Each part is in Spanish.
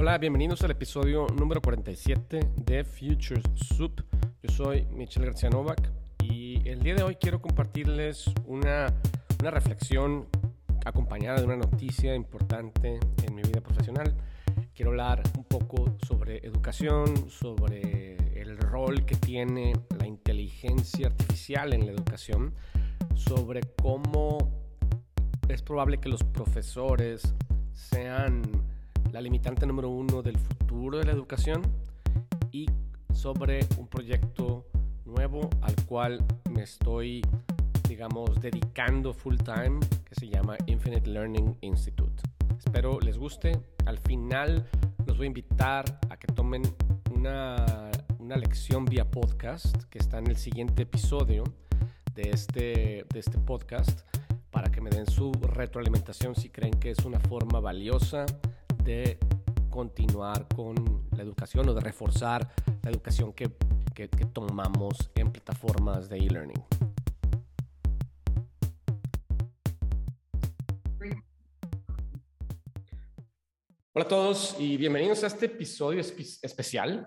Hola, bienvenidos al episodio número 47 de Futures Soup. Yo soy Michelle García Novak y el día de hoy quiero compartirles una, una reflexión acompañada de una noticia importante en mi vida profesional. Quiero hablar un poco sobre educación, sobre el rol que tiene la inteligencia artificial en la educación, sobre cómo es probable que los profesores sean la limitante número uno del futuro de la educación y sobre un proyecto nuevo al cual me estoy, digamos, dedicando full time que se llama Infinite Learning Institute. Espero les guste. Al final los voy a invitar a que tomen una, una lección vía podcast que está en el siguiente episodio de este, de este podcast para que me den su retroalimentación si creen que es una forma valiosa de continuar con la educación o de reforzar la educación que, que, tomamos en plataformas de e-learning. Hola a todos y bienvenidos a este episodio espe especial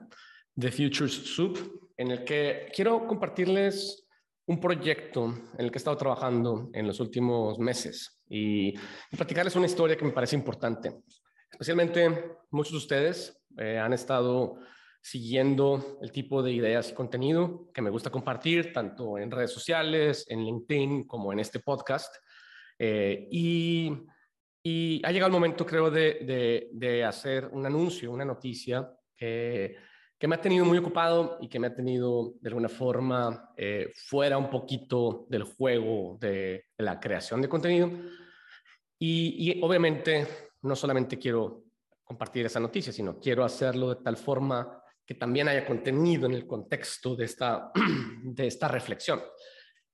de Futures Soup, en el que quiero compartirles un proyecto en el que he estado trabajando en los últimos meses y platicarles una historia que me parece importante. Especialmente muchos de ustedes eh, han estado siguiendo el tipo de ideas y contenido que me gusta compartir, tanto en redes sociales, en LinkedIn, como en este podcast. Eh, y, ha llegado el momento, creo, de, de, hacer un anuncio, una noticia que, que, me ha tenido muy ocupado y que me ha tenido, de alguna forma, eh, fuera un poquito del juego de, la creación de contenido. Y obviamente no solamente quiero compartir esa noticia, sino quiero hacerlo de tal forma que también haya contenido en el contexto de esta, de esta reflexión.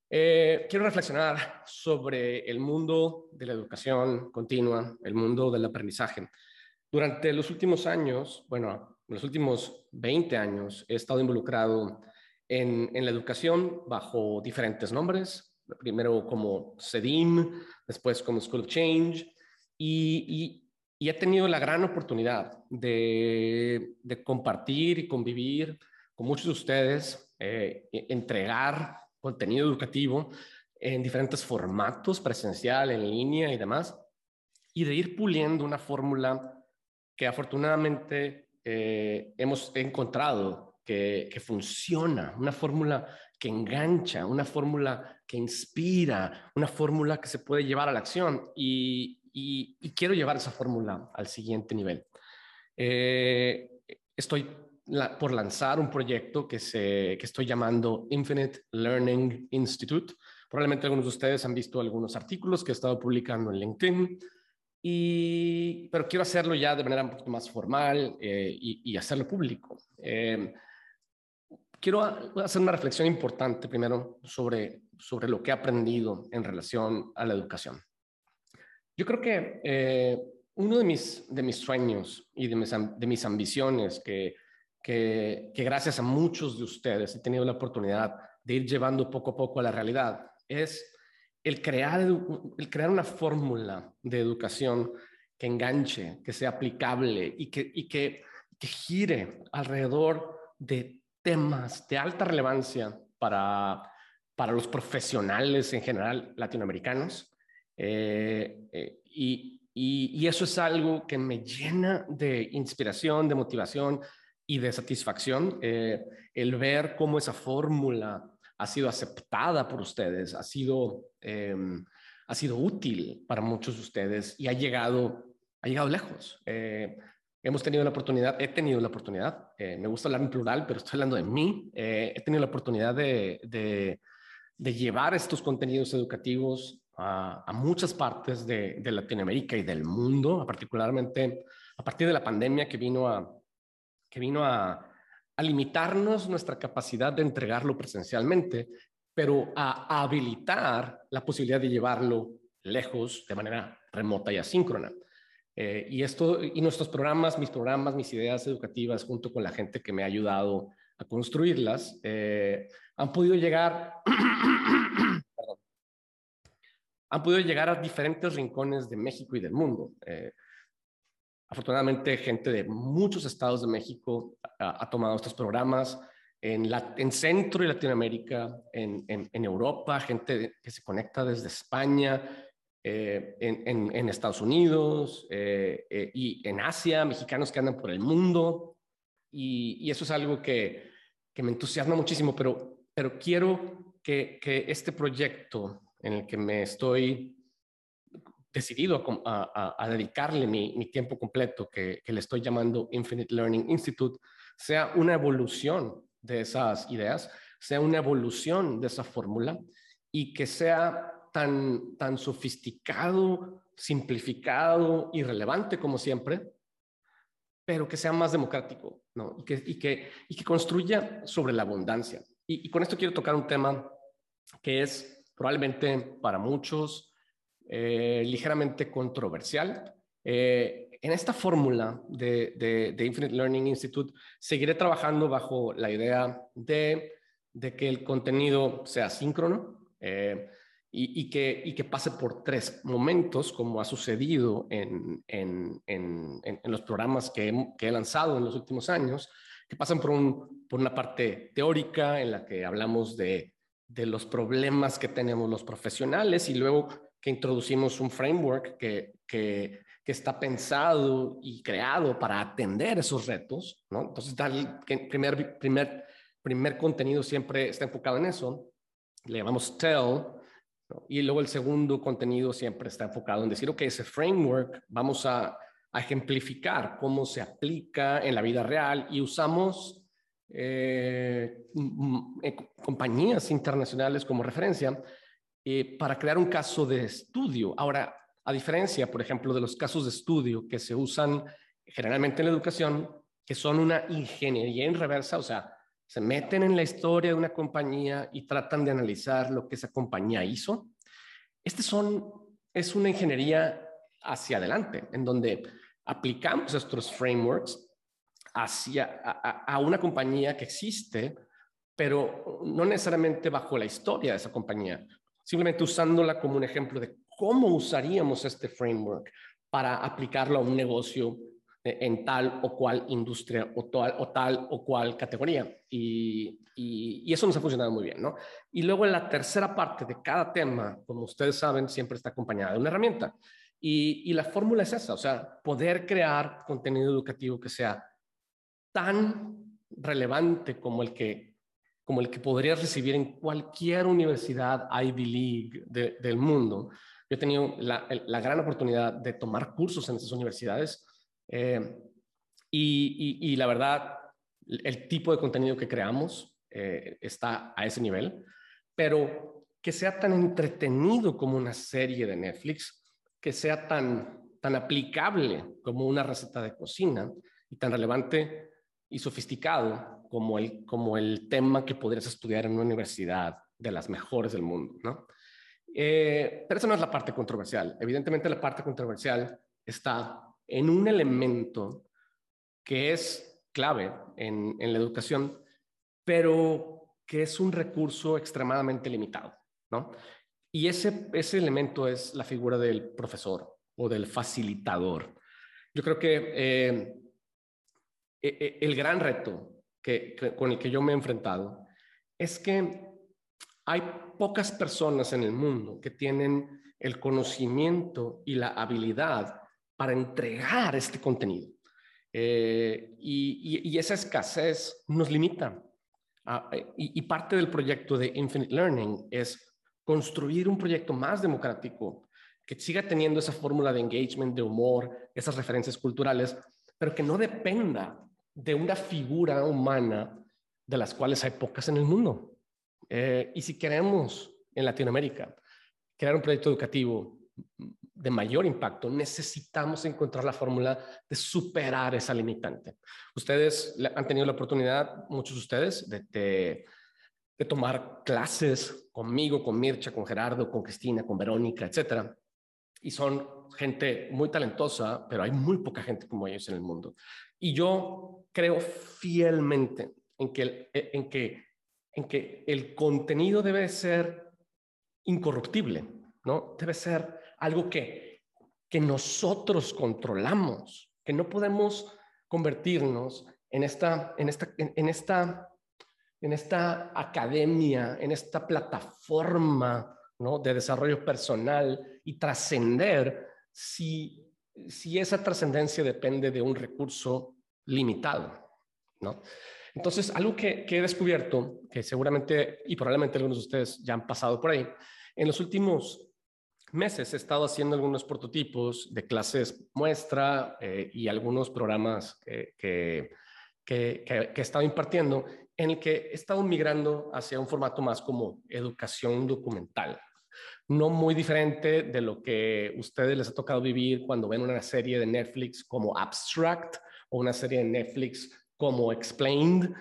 Eh, quiero reflexionar sobre el mundo de la educación continua, el mundo del aprendizaje. Durante los últimos años, bueno, los últimos 20 años, he estado involucrado en, en la educación bajo diferentes nombres, primero como CEDIM, después como School of Change, y, y, he tenido la gran oportunidad de, compartir y convivir con muchos de ustedes, eh, entregar contenido educativo en diferentes formatos, presencial, en línea y demás, y de ir puliendo una fórmula que afortunadamente eh, hemos encontrado que, que funciona, una fórmula que engancha, una fórmula que inspira, una fórmula que se puede llevar a la acción. Y, y, y quiero llevar esa fórmula al siguiente nivel. Eh, estoy la, por lanzar un proyecto que, se, que estoy llamando Infinite Learning Institute. Probablemente algunos de ustedes han visto algunos artículos que he estado publicando en LinkedIn, y, pero quiero hacerlo ya de manera un poquito más formal eh, y, y, hacerlo público. Eh, quiero hacer una reflexión importante primero sobre, sobre lo que he aprendido en relación a la educación. Yo creo que eh, uno de mis, de mis sueños y de mis, de mis ambiciones que, que, que, gracias a muchos de ustedes he tenido la oportunidad de ir llevando poco a poco a la realidad es el crear, el crear una fórmula de educación que enganche, que sea aplicable y que, y que, que gire alrededor de temas de alta relevancia para, para los profesionales en general latinoamericanos eh, eh, y, y, y, eso es algo que me llena de inspiración, de motivación y de satisfacción, eh, el ver cómo esa fórmula ha sido aceptada por ustedes, ha sido, eh, ha sido útil para muchos de ustedes y ha llegado, ha llegado lejos. Eh, hemos tenido la oportunidad, he tenido la oportunidad, me gusta hablar en plural, pero estoy hablando de mí, he tenido la oportunidad de, de, de llevar estos contenidos educativos a, a muchas partes de, de, Latinoamérica y del mundo, particularmente a partir de la pandemia que vino a, que vino a, a limitarnos nuestra capacidad de entregarlo presencialmente, pero a, habilitar la posibilidad de llevarlo lejos de manera remota y asíncrona. Eh, y esto, y nuestros programas, mis programas, mis ideas educativas, junto con la gente que me ha ayudado a construirlas, eh, han podido llegar han podido llegar a diferentes rincones de México y del mundo. Eh, Afortunadamente, gente de muchos estados de México ha, tomado estos programas. En, la, en Centro y Latinoamérica, en, en, Europa, gente que se conecta desde España, eh, en, Estados Unidos eh, eh, y en Asia, mexicanos que andan por el mundo. Y, y eso es algo que, que, me entusiasma muchísimo, pero, pero quiero que, que este proyecto en el que me estoy decidido a, dedicarle mi, tiempo completo, que, le estoy llamando Infinite Learning Institute, sea una evolución de esas ideas, sea una evolución de esa fórmula y que sea tan, tan sofisticado, simplificado y relevante como siempre, pero que sea más democrático ¿no? y, que, y, que, y que construya sobre la abundancia. Y, y con esto quiero tocar un tema que es probablemente para muchos eh, ligeramente controversial. Eh, en esta fórmula de, Infinite Learning Institute seguiré trabajando bajo la idea de, que el contenido sea síncrono eh, y, que, y que pase por tres momentos, como ha sucedido en, los programas que he, lanzado en los últimos años, que pasan por, por una parte teórica en la que hablamos de, de los problemas que tenemos los profesionales y luego que introducimos un framework que, que, está pensado y creado para atender esos retos, ¿no? Entonces, el primer, primer, primer contenido siempre está enfocado en eso, le llamamos tell, y luego el segundo contenido siempre está enfocado en decir, ok, ese framework vamos a ejemplificar cómo se aplica en la vida real y usamos eh, eh compañías internacionales como referencia eh, para crear un caso de estudio. Ahora, a diferencia, por ejemplo, de los casos de estudio que se usan generalmente en la educación, que son una ingeniería en reversa, o sea, se meten en la historia de una compañía y tratan de analizar lo que esa compañía hizo. Este son, es una ingeniería hacia adelante, en donde aplicamos estos frameworks hacia, a, una compañía que existe, pero no necesariamente bajo la historia de esa compañía simplemente usándola como un ejemplo de cómo usaríamos este framework para aplicarlo a un negocio en tal o cual industria o tal o, tal o cual categoría. Y, y, eso nos ha funcionado muy bien, ¿no? Y luego en la tercera parte de cada tema, como ustedes saben, siempre está acompañada de una herramienta. Y, y la fórmula es esa, o sea, poder crear contenido educativo que sea tan relevante como el que como el que podrías recibir en cualquier universidad Ivy League del mundo. Yo he tenido la, gran oportunidad de tomar cursos en esas universidades eh, y, la verdad, el tipo de contenido que creamos eh, está a ese nivel, pero que sea tan entretenido como una serie de Netflix, que sea tan, tan aplicable como una receta de cocina y tan relevante y sofisticado como el, como el tema que podrías estudiar en una universidad de las mejores del mundo, ¿no? Eh, pero esa no es la parte controversial. Evidentemente la parte controversial está en un elemento que es clave en, en la educación, pero que es un recurso extremadamente limitado, ¿no? Y ese, ese elemento es la figura del profesor o del facilitador. Yo creo que eh, el gran reto con el que yo me he enfrentado es que hay pocas personas en el mundo que tienen el conocimiento y la habilidad para entregar este contenido. Eh, y, esa escasez nos limita. Y, y, parte del proyecto de Infinite Learning es construir un proyecto más democrático que siga teniendo esa fórmula de engagement, de humor, esas referencias culturales, pero que no dependa de una figura humana de las cuales hay pocas en el mundo. Eh, y si queremos en Latinoamérica crear un proyecto educativo de mayor impacto, necesitamos encontrar la fórmula de superar esa limitante. Ustedes han tenido la oportunidad, muchos de ustedes, de, de, tomar clases conmigo, con Mircha, con Gerardo, con Cristina, con Verónica, etcétera. Y son gente muy talentosa, pero hay muy poca gente como ellos en el mundo. Y yo creo fielmente en que, eh, en que, en que el contenido debe ser incorruptible, ¿no? Debe ser algo que, que nosotros controlamos, que no podemos convertirnos en esta, en esta, en, esta, en esta academia, en esta plataforma ¿no? de desarrollo personal y trascender si, si esa trascendencia depende de un recurso limitado. ¿no? Entonces, algo que, he descubierto, que seguramente y probablemente algunos de ustedes ya han pasado por ahí, en los últimos meses he estado haciendo algunos prototipos de clases muestra eh, y algunos programas que, que, que, he estado impartiendo en el que he estado migrando hacia un formato más como educación documental. No muy diferente de lo que ustedes les ha tocado vivir cuando ven una serie de Netflix como Abstract o una serie de Netflix como Explained,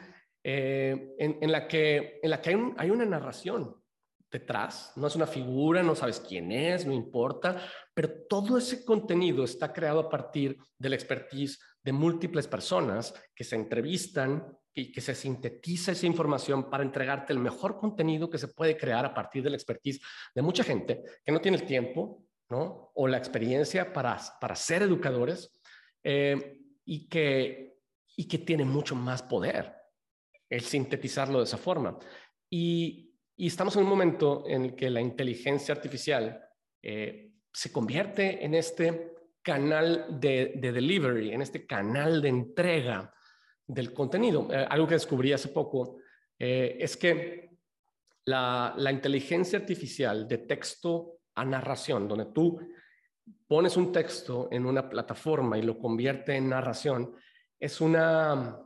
eh, en, la que, en la que hay, hay una narración detrás, no es una figura, no sabes quién es, no importa, pero todo ese contenido está creado a partir de la expertise de múltiples personas que se entrevistan y que se sintetiza esa información para entregarte el mejor contenido que se puede crear a partir de la expertise de mucha gente que no tiene el tiempo, ¿no? O la experiencia para, para ser educadores eh, y, que, y que tiene mucho más poder el sintetizarlo de esa forma. Y, estamos en un momento en el que la inteligencia artificial eh, se convierte en este canal de, delivery, en este canal de entrega del contenido. Eh, algo que descubrí hace poco eh, es que la, inteligencia artificial de texto a narración, donde tú pones un texto en una plataforma y lo convierte en narración, es una,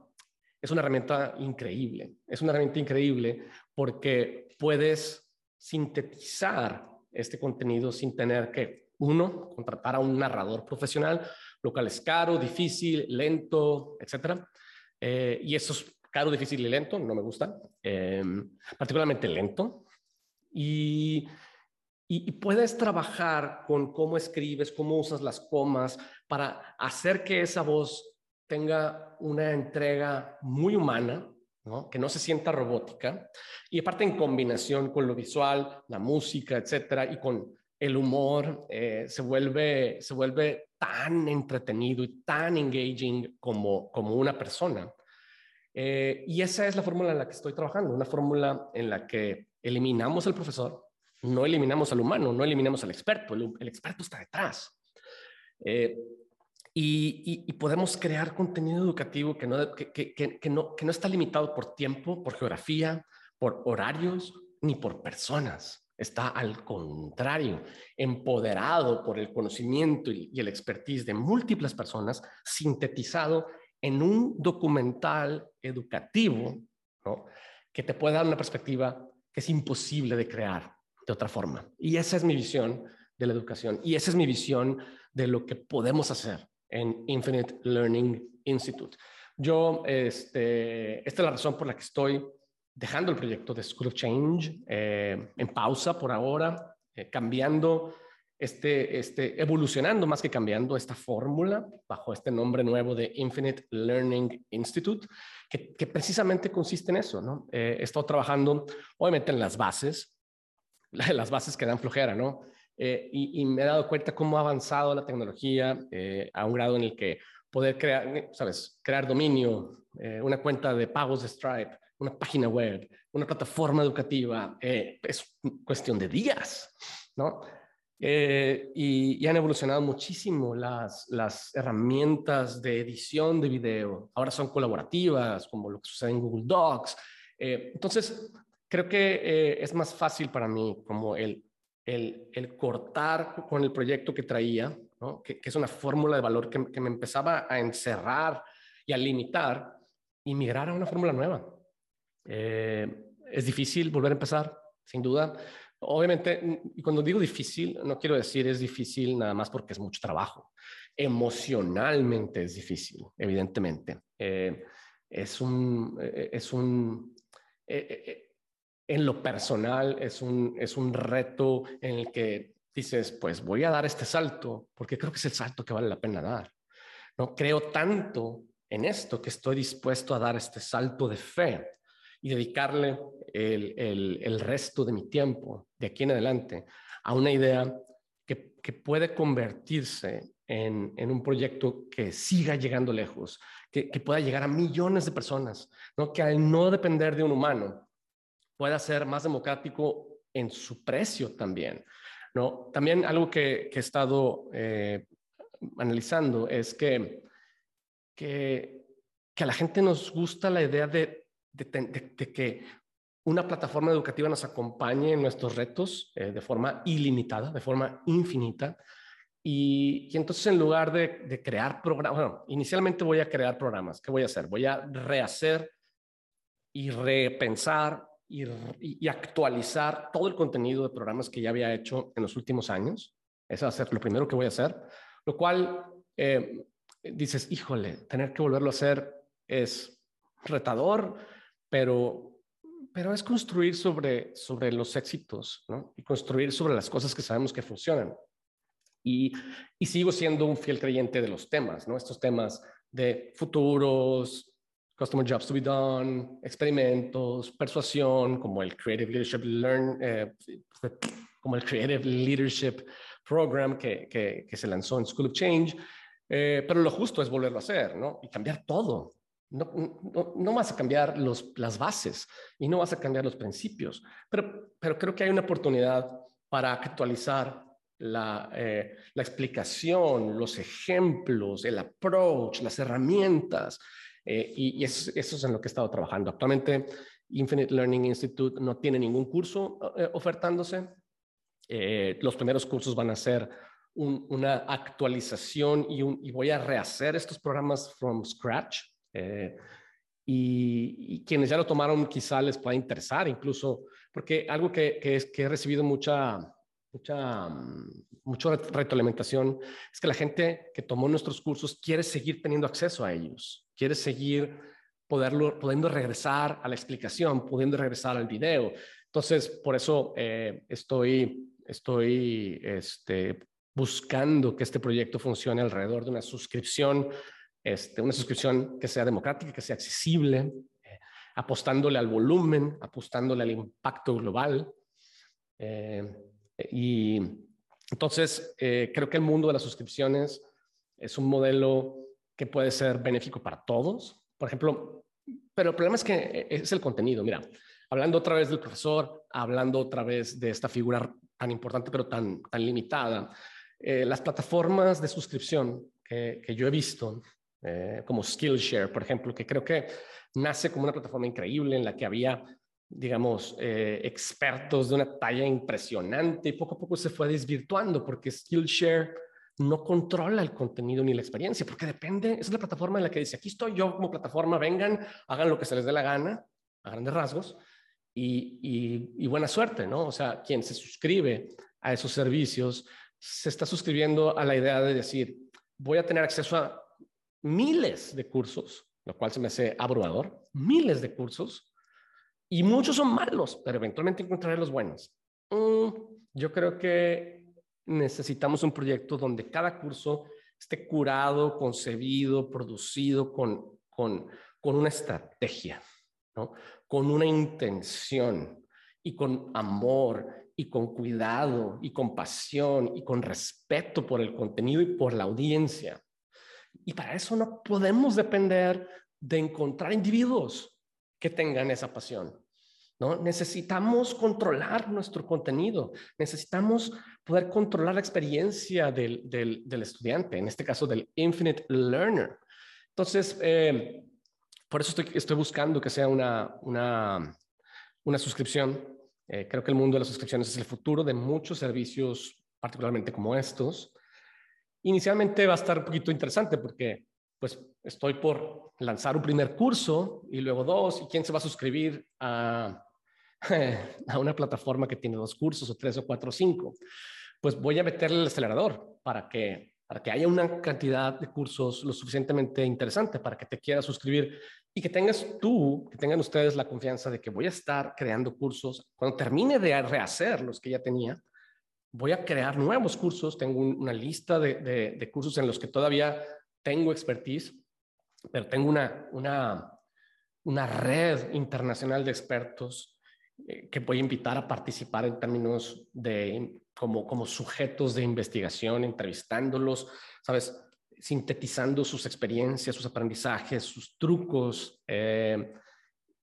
es una herramienta increíble. Es una herramienta increíble porque puedes sintetizar este contenido sin tener que, uno, contratar a un narrador profesional, lo cual es caro, difícil, lento, etc. Eh, y eso es caro, difícil y lento, no me gusta, em, particularmente lento. Y, y, puedes trabajar con cómo escribes, cómo usas las comas para hacer que esa voz tenga una entrega muy humana, que no se sienta robótica, y aparte en combinación con lo visual, la música, etcétera, y con el humor, eh, se, vuelve, se vuelve tan entretenido y tan engaging como, como una persona. Eh, y esa es la fórmula en la que estoy trabajando, una fórmula en la que eliminamos al profesor, no eliminamos al humano, no eliminamos al experto, el, experto está detrás. Eh, y, podemos crear contenido educativo que no, que, no, que no está limitado por tiempo, por geografía, por horarios, ni por personas. Está al contrario, empoderado por el conocimiento y, el expertise de múltiples personas, sintetizado en un documental educativo ¿no? que te puede dar una perspectiva que es imposible de crear de otra forma. Y esa es mi visión de la educación y esa es mi visión de lo que podemos hacer en Infinite Learning Institute. Yo, este, esta es la razón por la que estoy dejando el proyecto de School of Change eh, en pausa por ahora, eh, cambiando, este, este, evolucionando más que cambiando esta fórmula bajo este nombre nuevo de Infinite Learning Institute, que, precisamente consiste en eso, ¿no? Eh, he estado trabajando, obviamente, en las bases, las bases que dan flojera, ¿no? Eh, y, me he dado cuenta cómo ha avanzado la tecnología a un grado en el que poder crear, sabes, crear dominio, una cuenta de pagos de Stripe, una página web, una plataforma educativa, es cuestión de días, ¿no? Y, y, han evolucionado muchísimo las, las herramientas de edición de video. Ahora son colaborativas, como lo que sucede en Google Docs. entonces, creo que es más fácil para mí como el el, cortar con el proyecto que traía, que, es una fórmula de valor que, me empezaba a encerrar y a limitar y migrar a una fórmula nueva. Eh, es difícil volver a empezar, sin duda. Obviamente, cuando digo difícil, no quiero decir es difícil nada más porque es mucho trabajo. Emocionalmente es difícil, evidentemente. Eh, es un, eh, es un, en lo personal es un, es un reto en el que dices, pues voy a dar este salto porque creo que es el salto que vale la pena dar. No creo tanto en esto que estoy dispuesto a dar este salto de fe y dedicarle el, el, el resto de mi tiempo de aquí en adelante a una idea que, que puede convertirse en, un proyecto que siga llegando lejos, que, pueda llegar a millones de personas, ¿no? que al no depender de un humano pueda ser más democrático en su precio también. ¿no? También algo que, he estado eh, analizando es que, que, a la gente nos gusta la idea de, de, que una plataforma educativa nos acompañe en nuestros retos eh, de forma ilimitada, de forma infinita. Y, entonces en lugar de, crear programas, bueno, inicialmente voy a crear programas. ¿Qué voy a hacer? Voy a rehacer y repensar y, actualizar todo el contenido de programas que ya había hecho en los últimos años. Eso va a ser lo primero que voy a hacer. Lo cual eh, dices, híjole, tener que volverlo a hacer es retador, pero, pero es construir sobre, sobre los éxitos ¿no? y construir sobre las cosas que sabemos que funcionan. Y, sigo siendo un fiel creyente de los temas, ¿no? Estos temas de futuros, customer jobs to be done, experimentos, persuasión, como el Creative Leadership Learn, eh, como el Creative Leadership Program que, que, se lanzó en School of Change. Eh, pero lo justo es volverlo a hacer, ¿no? Y cambiar todo. No, no, vas a cambiar las bases y no vas a cambiar los principios, pero, creo que hay una oportunidad para actualizar la, eh, explicación, los ejemplos, el approach, las herramientas. Eh, y, eso, es en lo que he estado trabajando. Actualmente, Infinite Learning Institute no tiene ningún curso eh, ofertándose. los primeros cursos van a ser una actualización y, y, voy a rehacer estos programas from scratch. Y, quienes ya lo tomaron quizá les pueda interesar, incluso porque algo que, que, es, que he recibido mucha, mucha, mucha retroalimentación es que la gente que tomó nuestros cursos quiere seguir teniendo acceso a ellos, quiere seguir poderlo, pudiendo regresar a la explicación, pudiendo regresar al video. Entonces, por eso eh, estoy, estoy este, buscando que este proyecto funcione alrededor de una suscripción, este, una suscripción que sea democrática, que sea accesible, eh, apostándole al volumen, apostándole al impacto global. Eh, y entonces, eh, creo que el mundo de las suscripciones es un modelo que puede ser benéfico para todos. Por ejemplo, pero el problema es que eh, es el contenido. Mira, hablando otra vez del profesor, hablando otra vez de esta figura tan importante pero tan, tan limitada, eh, las plataformas de suscripción que, que yo he visto, como Skillshare, por ejemplo, que creo que nace como una plataforma increíble en la que había digamos, eh, expertos de una talla impresionante y poco a poco se fue desvirtuando porque Skillshare no controla el contenido ni la experiencia, porque depende, es la plataforma en la que dice, aquí estoy yo como plataforma, vengan, hagan lo que se les dé la gana, a grandes rasgos, y, y buena suerte, ¿no? O sea, quien se suscribe a esos servicios se está suscribiendo a la idea de decir, voy a tener acceso a miles de cursos, lo cual se me hace abrumador, miles de cursos, y muchos son malos, pero eventualmente encontraré los buenos. Mm, yo creo que necesitamos un proyecto donde cada curso esté curado, concebido, producido con, con, con una estrategia, ¿no? con una intención y con amor y con cuidado y con pasión y con respeto por el contenido y por la audiencia. Y para eso no podemos depender de encontrar individuos que tengan esa pasión. ¿no? Necesitamos controlar nuestro contenido, necesitamos poder controlar la experiencia del, del, estudiante, en este caso del infinite learner. Entonces, eh, por eso estoy, buscando que sea una, una, una suscripción. Eh, creo que el mundo de las suscripciones es el futuro de muchos servicios, particularmente como estos. Inicialmente va a estar un poquito interesante porque pues estoy por lanzar un primer curso y luego dos, y quién se va a suscribir a, a una plataforma que tiene dos cursos o tres o cuatro o cinco, pues voy a meterle el acelerador para que, para que haya una cantidad de cursos lo suficientemente interesante para que te quieras suscribir y que tengas tú, que tengan ustedes la confianza de que voy a estar creando cursos. Cuando termine de rehacer los que ya tenía, voy a crear nuevos cursos. Tengo una lista de, de, de cursos en los que todavía tengo expertise, pero tengo una, una, una red internacional de expertos eh, que voy a invitar a participar en términos de como, como sujetos de investigación, entrevistándolos, ¿sabes? Sintetizando sus experiencias, sus aprendizajes, sus trucos eh,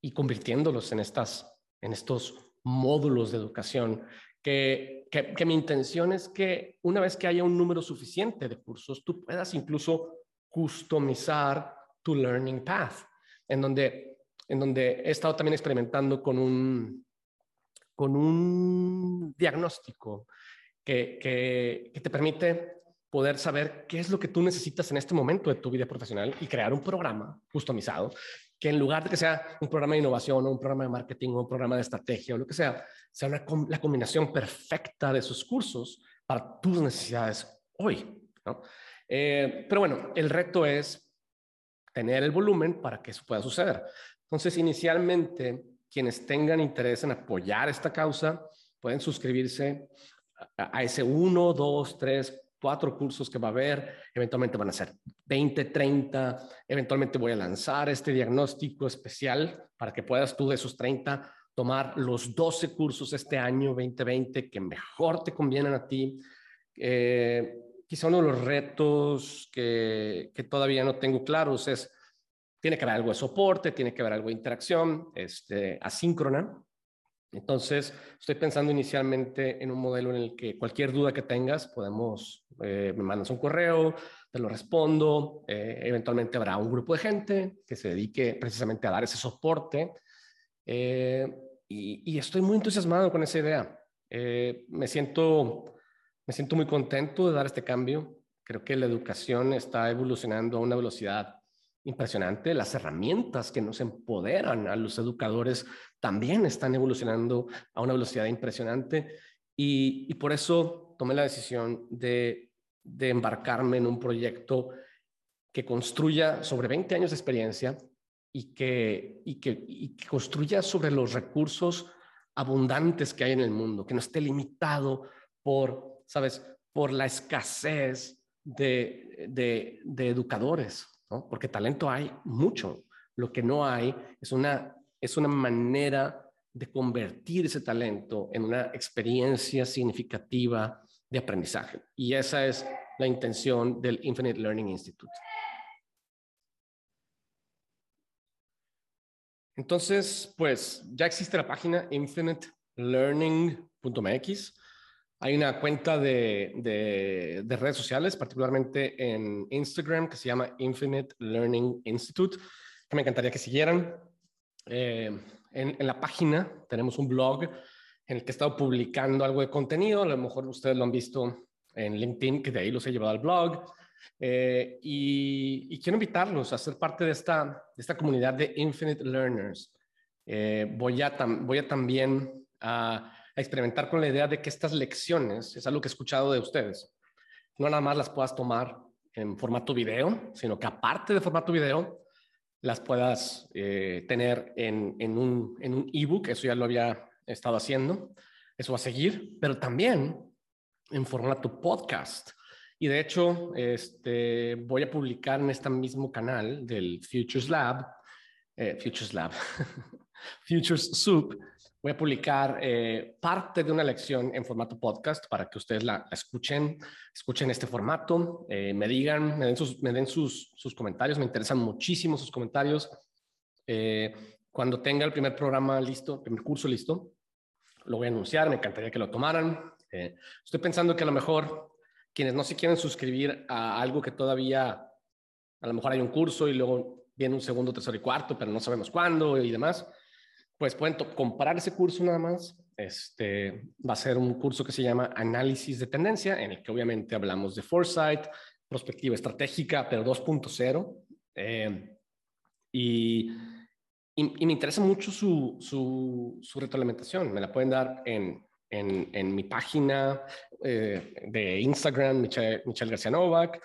y convirtiéndolos en, estas, en estos módulos de educación que, que, que, mi intención es que una vez que haya un número suficiente de cursos, tú puedas incluso customizar tu learning path, en donde, en donde he estado también experimentando con un, con un diagnóstico que, que, que te permite poder saber qué es lo que tú necesitas en este momento de tu vida profesional y crear un programa customizado que en lugar de que sea un programa de innovación o un programa de marketing o un programa de estrategia o lo que sea, sea una, la combinación perfecta de esos cursos para tus necesidades hoy. ¿no? Eh, pero bueno, el reto es tener el volumen para que eso pueda suceder. Entonces, inicialmente, quienes tengan interés en apoyar esta causa pueden suscribirse a, a ese uno, dos, tres, cuatro cursos que va a haber, eventualmente van a ser 20, 30, eventualmente voy a lanzar este diagnóstico especial para que puedas tú de esos 30 tomar los 12 cursos este año 2020 que mejor te convienen a ti. Eh, quizá uno de los retos que, que, todavía no tengo claros es, tiene que haber algo de soporte, tiene que haber algo de interacción este, asíncrona. Entonces, estoy pensando inicialmente en un modelo en el que cualquier duda que tengas, podemos, eh, me mandas un correo, te lo respondo, eh, eventualmente habrá un grupo de gente que se dedique precisamente a dar ese soporte. Eh, y, y, estoy muy entusiasmado con esa idea. Eh, me, siento, me siento muy contento de dar este cambio. Creo que la educación está evolucionando a una velocidad impresionante. Las herramientas que nos empoderan a los educadores también están evolucionando a una velocidad impresionante y, y por eso tomé la decisión de, de, embarcarme en un proyecto que construya sobre 20 años de experiencia y que, y que, y que construya sobre los recursos abundantes que hay en el mundo, que no esté limitado por, ¿sabes?, por la escasez de, de, de educadores, ¿no? Porque talento hay mucho. Lo que no hay es una, es una manera de convertir ese talento en una experiencia significativa de aprendizaje. Y esa es la intención del Infinite Learning Institute. Entonces, pues ya existe la página infinitelearning.mx. Hay una cuenta de, de, de, redes sociales, particularmente en Instagram, que se llama Infinite Learning Institute, que me encantaría que siguieran. Eh, en, la página tenemos un blog en el que he estado publicando algo de contenido. A lo mejor ustedes lo han visto en LinkedIn, que de ahí los he llevado al blog. Eh, y, quiero invitarlos a ser parte de esta, comunidad de Infinite Learners. Eh, voy, a también a experimentar con la idea de que estas lecciones, es algo que he escuchado de ustedes, no nada más las puedas tomar en formato video, sino que aparte de formato video, las puedas eh, tener en, en un en un ebook, eso ya lo había estado haciendo, eso va a seguir, pero también en formato podcast. Y de hecho, este, voy a publicar en este mismo canal del Futures Lab, eh, Futures Lab, Futures Soup, voy a publicar eh, parte de una lección en formato podcast para que ustedes la, escuchen, escuchen este formato, eh, me digan, me den, sus, me den sus, sus, comentarios, me interesan muchísimo sus comentarios. Cuando tenga el primer programa listo, el primer curso listo, lo voy a anunciar, me encantaría que lo tomaran. Eh, estoy pensando que a lo mejor quienes no se quieren suscribir a algo que todavía, a lo mejor hay un curso y luego viene un segundo, tercero y cuarto, pero no sabemos cuándo y demás pues pueden comprar ese curso nada más. Este va a ser un curso que se llama Análisis de Tendencia, en el que obviamente hablamos de foresight, perspectiva estratégica, pero 2.0. Eh, y, y, me interesa mucho su, su, su, retroalimentación. Me la pueden dar en, en, en mi página eh, de Instagram, Michelle, Michelle García Novak,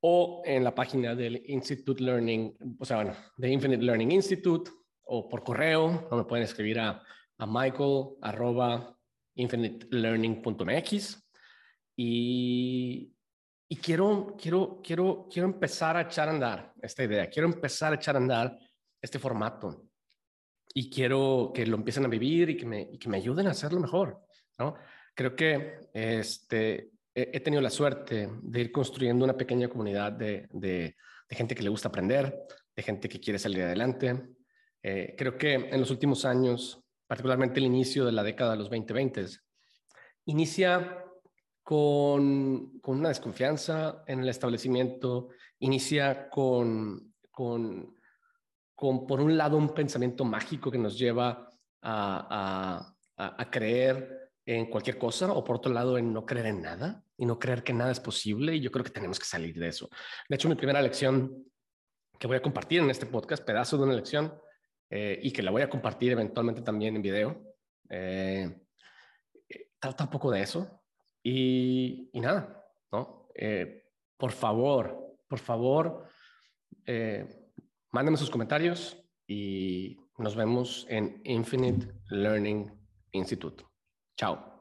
o en la página del Institute Learning, o sea, bueno, de Infinite Learning Institute o por correo, o me pueden escribir a, a michael arroba infinitelearning.mx y, y quiero, quiero, quiero, quiero empezar a echar a andar esta idea, quiero empezar a echar a andar este formato. Y quiero que lo empiecen a vivir y que me, y que me ayuden a hacerlo mejor, ¿no? Creo que este, he, tenido la suerte de ir construyendo una pequeña comunidad de, de, gente que le gusta aprender, de gente que quiere salir adelante. Eh, creo que en los últimos años, particularmente el inicio de la década de los 2020, inicia con, con, una desconfianza en el establecimiento, inicia con, con, con, por un lado, un pensamiento mágico que nos lleva a, a, a creer en cualquier cosa o por otro lado en no creer en nada y no creer que nada es posible y yo creo que tenemos que salir de eso. De hecho, mi primera lección que voy a compartir en este podcast, pedazo de una lección eh, y que la voy a compartir eventualmente también en video, eh, trata un poco de eso y, y nada, ¿no? Eh, por favor, por favor, mándenme sus comentarios y nos vemos en Infinite Learning Institute. Chao.